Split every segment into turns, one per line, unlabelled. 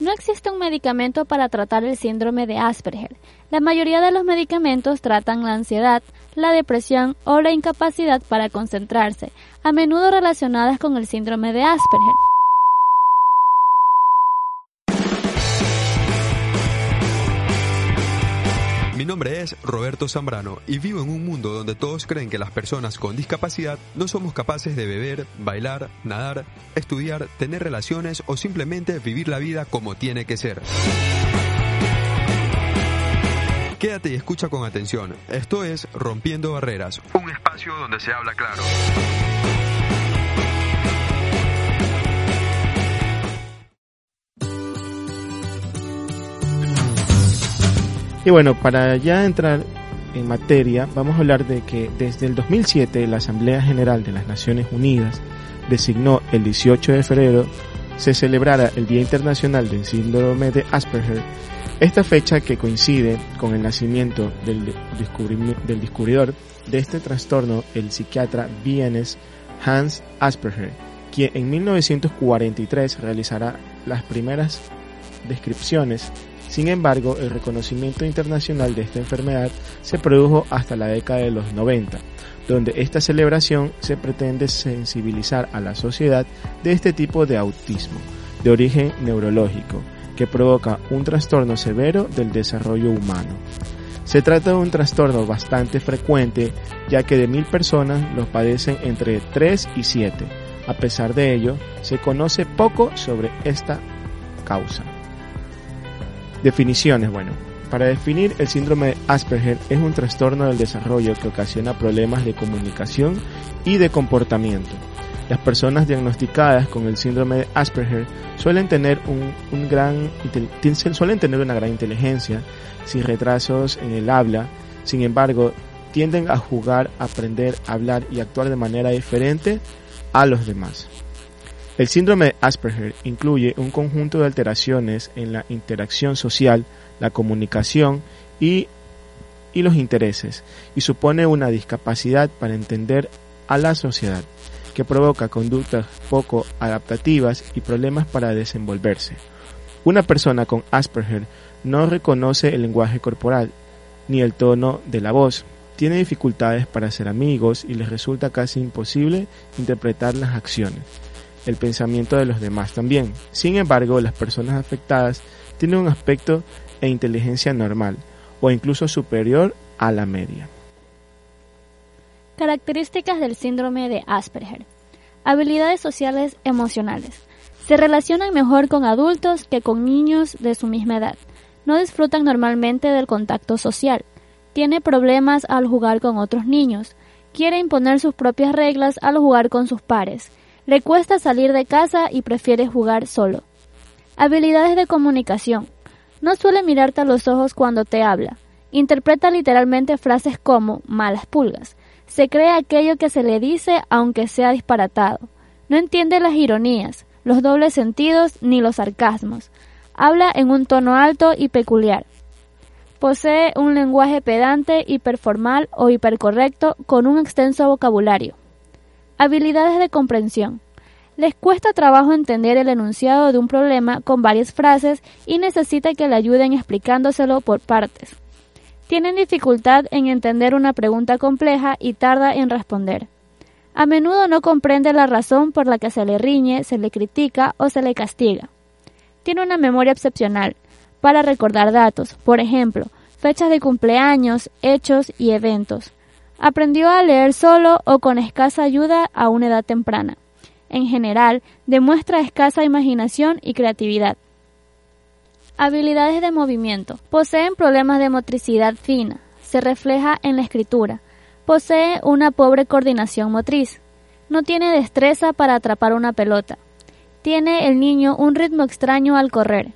No existe un medicamento para tratar el síndrome de Asperger. La mayoría de los medicamentos tratan la ansiedad, la depresión o la incapacidad para concentrarse, a menudo relacionadas con el síndrome de Asperger.
Mi nombre es Roberto Zambrano y vivo en un mundo donde todos creen que las personas con discapacidad no somos capaces de beber, bailar, nadar, estudiar, tener relaciones o simplemente vivir la vida como tiene que ser. Quédate y escucha con atención. Esto es Rompiendo Barreras, un espacio donde se habla claro.
Y bueno, para ya entrar en materia, vamos a hablar de que desde el 2007 la Asamblea General de las Naciones Unidas designó el 18 de febrero se celebrara el Día Internacional del Síndrome de Asperger. Esta fecha que coincide con el nacimiento del, del descubridor de este trastorno, el psiquiatra vienes Hans Asperger, quien en 1943 realizará las primeras descripciones sin embargo, el reconocimiento internacional de esta enfermedad se produjo hasta la década de los 90, donde esta celebración se pretende sensibilizar a la sociedad de este tipo de autismo, de origen neurológico, que provoca un trastorno severo del desarrollo humano. Se trata de un trastorno bastante frecuente, ya que de mil personas lo padecen entre 3 y 7. A pesar de ello, se conoce poco sobre esta causa. Definiciones, bueno. Para definir, el síndrome de Asperger es un trastorno del desarrollo que ocasiona problemas de comunicación y de comportamiento. Las personas diagnosticadas con el síndrome de Asperger suelen tener, un, gran, suelen tener una gran inteligencia, sin retrasos en el habla, sin embargo, tienden a jugar, aprender, hablar y actuar de manera diferente a los demás. El síndrome de Asperger incluye un conjunto de alteraciones en la interacción social, la comunicación y, los intereses, y supone una discapacidad para entender a la sociedad, que provoca conductas poco adaptativas y problemas para desenvolverse. Una persona con Asperger no reconoce el lenguaje corporal ni el tono de la voz, tiene dificultades para ser amigos y les resulta casi imposible interpretar las acciones el pensamiento de los demás también. Sin embargo, las personas afectadas tienen un aspecto e inteligencia normal o incluso superior a la media.
Características del síndrome de Asperger. Habilidades sociales emocionales. Se relacionan mejor con adultos que con niños de su misma edad. No disfrutan normalmente del contacto social. Tiene problemas al jugar con otros niños. Quiere imponer sus propias reglas al jugar con sus pares le cuesta salir de casa y prefiere jugar solo. Habilidades de comunicación. No suele mirarte a los ojos cuando te habla. Interpreta literalmente frases como malas pulgas. Se cree aquello que se le dice aunque sea disparatado. No entiende las ironías, los dobles sentidos ni los sarcasmos. Habla en un tono alto y peculiar. Posee un lenguaje pedante, hiperformal o hipercorrecto con un extenso vocabulario. Habilidades de comprensión. Les cuesta trabajo entender el enunciado de un problema con varias frases y necesita que le ayuden explicándoselo por partes. Tienen dificultad en entender una pregunta compleja y tarda en responder. A menudo no comprende la razón por la que se le riñe, se le critica o se le castiga. Tiene una memoria excepcional para recordar datos, por ejemplo, fechas de cumpleaños, hechos y eventos. Aprendió a leer solo o con escasa ayuda a una edad temprana. En general, demuestra escasa imaginación y creatividad. Habilidades de movimiento. Poseen problemas de motricidad fina. Se refleja en la escritura. Posee una pobre coordinación motriz. No tiene destreza para atrapar una pelota. Tiene el niño un ritmo extraño al correr.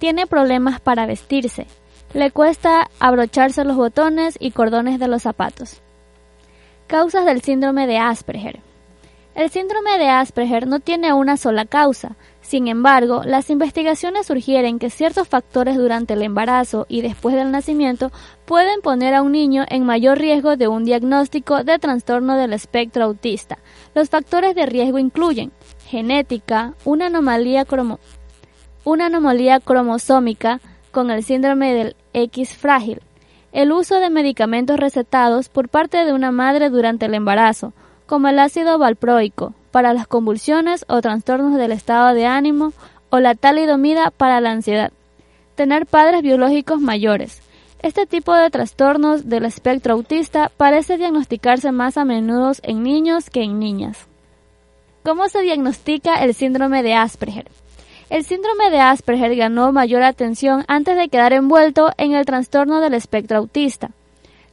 Tiene problemas para vestirse. Le cuesta abrocharse los botones y cordones de los zapatos. Causas del síndrome de Asperger. El síndrome de Asperger no tiene una sola causa. Sin embargo, las investigaciones sugieren que ciertos factores durante el embarazo y después del nacimiento pueden poner a un niño en mayor riesgo de un diagnóstico de trastorno del espectro autista. Los factores de riesgo incluyen genética, una anomalía una anomalía cromosómica con el síndrome del X frágil, el uso de medicamentos recetados por parte de una madre durante el embarazo, como el ácido valproico, para las convulsiones o trastornos del estado de ánimo, o la talidomida para la ansiedad. Tener padres biológicos mayores. Este tipo de trastornos del espectro autista parece diagnosticarse más a menudo en niños que en niñas. ¿Cómo se diagnostica el síndrome de Asperger? El síndrome de Asperger ganó mayor atención antes de quedar envuelto en el trastorno del espectro autista.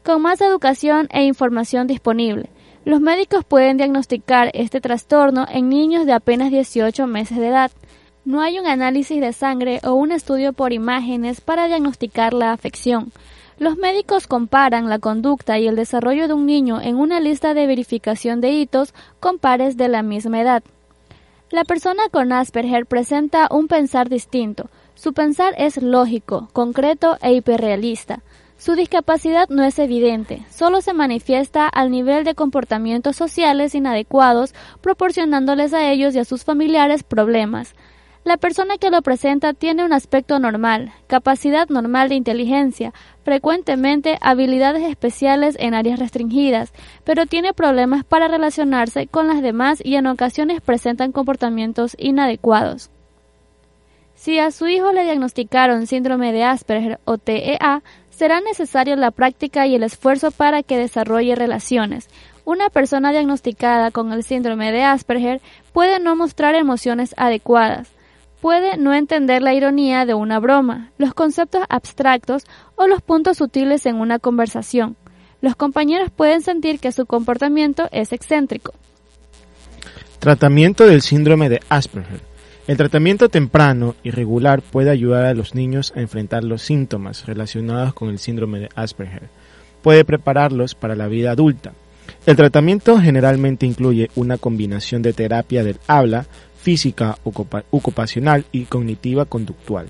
Con más educación e información disponible, los médicos pueden diagnosticar este trastorno en niños de apenas 18 meses de edad. No hay un análisis de sangre o un estudio por imágenes para diagnosticar la afección. Los médicos comparan la conducta y el desarrollo de un niño en una lista de verificación de hitos con pares de la misma edad. La persona con Asperger presenta un pensar distinto. Su pensar es lógico, concreto e hiperrealista. Su discapacidad no es evidente, solo se manifiesta al nivel de comportamientos sociales inadecuados, proporcionándoles a ellos y a sus familiares problemas. La persona que lo presenta tiene un aspecto normal, capacidad normal de inteligencia, frecuentemente habilidades especiales en áreas restringidas, pero tiene problemas para relacionarse con las demás y en ocasiones presentan comportamientos inadecuados. Si a su hijo le diagnosticaron síndrome de Asperger o TEA, será necesario la práctica y el esfuerzo para que desarrolle relaciones. Una persona diagnosticada con el síndrome de Asperger puede no mostrar emociones adecuadas, puede no entender la ironía de una broma, los conceptos abstractos o los puntos sutiles en una conversación. Los compañeros pueden sentir que su comportamiento es excéntrico.
Tratamiento del síndrome de Asperger. El tratamiento temprano y regular puede ayudar a los niños a enfrentar los síntomas relacionados con el síndrome de Asperger. Puede prepararlos para la vida adulta. El tratamiento generalmente incluye una combinación de terapia del habla, física, ocupacional y cognitiva conductual.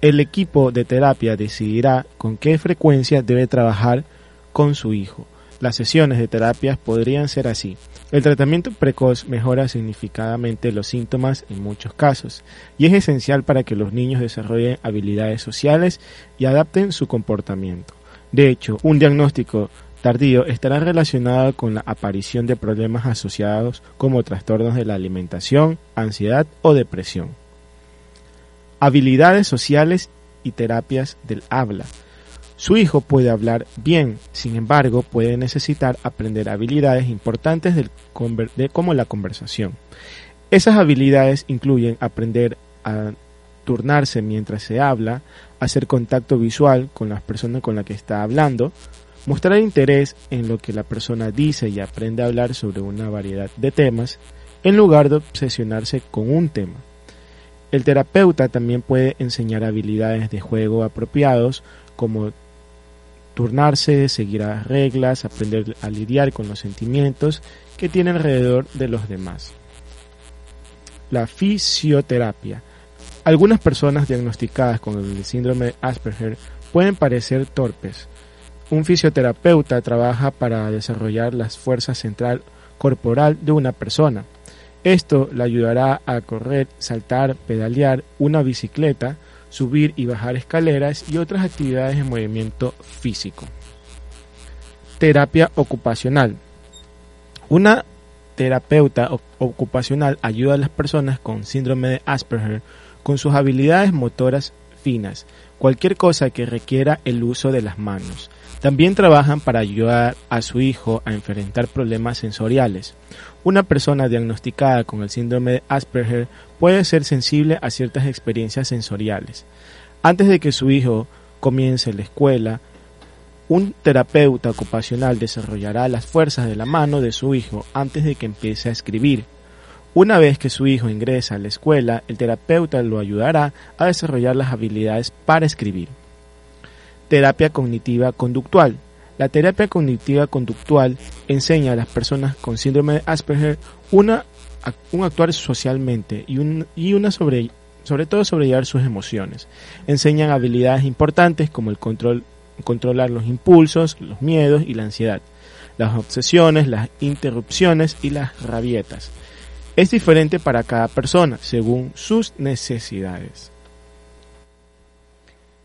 El equipo de terapia decidirá con qué frecuencia debe trabajar con su hijo. Las sesiones de terapia podrían ser así. El tratamiento precoz mejora significativamente los síntomas en muchos casos y es esencial para que los niños desarrollen habilidades sociales y adapten su comportamiento. De hecho, un diagnóstico tardío estará relacionado con la aparición de problemas asociados como trastornos de la alimentación, ansiedad o depresión. Habilidades sociales y terapias del habla. Su hijo puede hablar bien, sin embargo, puede necesitar aprender habilidades importantes de como la conversación. Esas habilidades incluyen aprender a turnarse mientras se habla, hacer contacto visual con las personas con las que está hablando, mostrar interés en lo que la persona dice y aprende a hablar sobre una variedad de temas, en lugar de obsesionarse con un tema. El terapeuta también puede enseñar habilidades de juego apropiados como turnarse, seguir las reglas, aprender a lidiar con los sentimientos que tiene alrededor de los demás. La fisioterapia. Algunas personas diagnosticadas con el síndrome de Asperger pueden parecer torpes. Un fisioterapeuta trabaja para desarrollar la fuerza central corporal de una persona. Esto le ayudará a correr, saltar, pedalear una bicicleta, subir y bajar escaleras y otras actividades de movimiento físico. Terapia ocupacional. Una terapeuta ocupacional ayuda a las personas con síndrome de Asperger con sus habilidades motoras finas, cualquier cosa que requiera el uso de las manos. También trabajan para ayudar a su hijo a enfrentar problemas sensoriales. Una persona diagnosticada con el síndrome de Asperger puede ser sensible a ciertas experiencias sensoriales. Antes de que su hijo comience la escuela, un terapeuta ocupacional desarrollará las fuerzas de la mano de su hijo antes de que empiece a escribir. Una vez que su hijo ingresa a la escuela, el terapeuta lo ayudará a desarrollar las habilidades para escribir. Terapia cognitiva conductual. La terapia cognitiva conductual enseña a las personas con síndrome de Asperger una, un actuar socialmente y, un, y una sobre, sobre todo sobrellevar sus emociones. Enseñan habilidades importantes como el control, controlar los impulsos, los miedos y la ansiedad, las obsesiones, las interrupciones y las rabietas. es diferente para cada persona según sus necesidades.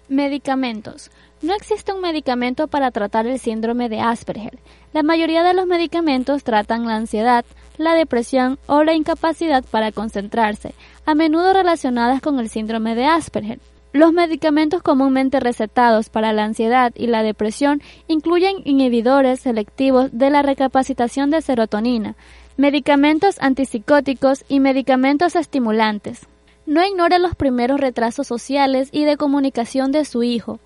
Medicamentos. No existe un medicamento para tratar el síndrome de Asperger. La mayoría de los medicamentos tratan la ansiedad, la depresión o la incapacidad para concentrarse, a menudo relacionadas con el síndrome de Asperger. Los medicamentos comúnmente recetados para la ansiedad y la depresión incluyen inhibidores selectivos de la recapacitación de serotonina, medicamentos antipsicóticos y medicamentos estimulantes. No ignore los primeros retrasos sociales y de comunicación de su hijo.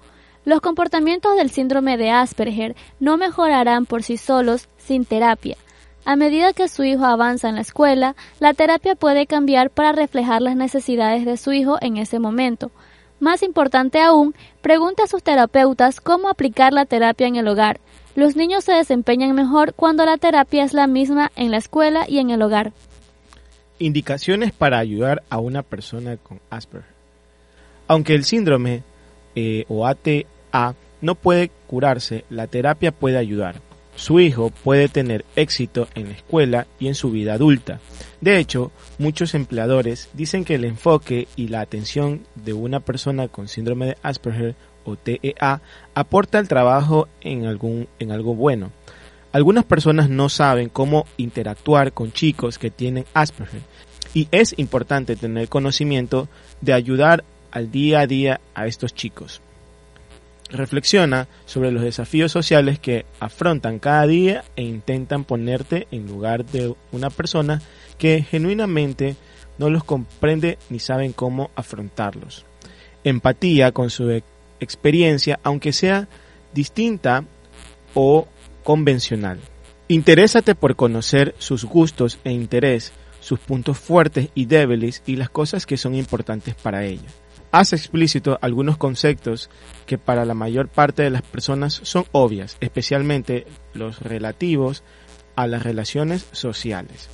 Los comportamientos del síndrome de Asperger no mejorarán por sí solos sin terapia. A medida que su hijo avanza en la escuela, la terapia puede cambiar para reflejar las necesidades de su hijo en ese momento. Más importante aún, pregunte a sus terapeutas cómo aplicar la terapia en el hogar. Los niños se desempeñan mejor cuando la terapia es la misma en la escuela y en el hogar.
Indicaciones para ayudar a una persona con Asperger. Aunque el síndrome eh, o ATA no puede curarse, la terapia puede ayudar su hijo puede tener éxito en la escuela y en su vida adulta. De hecho, muchos empleadores dicen que el enfoque y la atención de una persona con síndrome de Asperger o TEA aporta al trabajo en, algún, en algo bueno. Algunas personas no saben cómo interactuar con chicos que tienen Asperger y es importante tener conocimiento de ayudar al día a día a estos chicos. Reflexiona sobre los desafíos sociales que afrontan cada día e intentan ponerte en lugar de una persona que genuinamente no los comprende ni saben cómo afrontarlos. Empatía con su e-, experiencia, aunque sea distinta o convencional. Interésate por conocer sus gustos e interés, sus puntos fuertes y débiles y las cosas que son importantes para ella hace explícito algunos conceptos que para la mayor parte de las personas son obvias, especialmente los relativos a las relaciones sociales.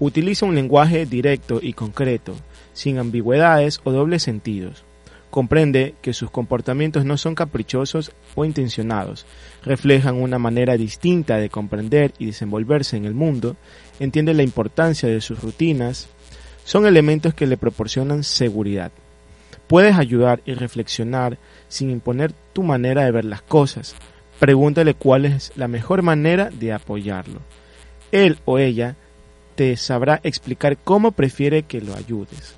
Utiliza un lenguaje directo y concreto, sin ambigüedades o dobles sentidos. Comprende que sus comportamientos no son caprichosos o intencionados, reflejan una manera distinta de comprender y desenvolverse en el mundo, entiende la importancia de sus rutinas, son elementos que le proporcionan seguridad. Puedes ayudar y reflexionar sin imponer tu manera de ver las cosas. Pregúntale cuál es la mejor manera de apoyarlo. Él o ella te sabrá explicar cómo prefiere que lo ayudes.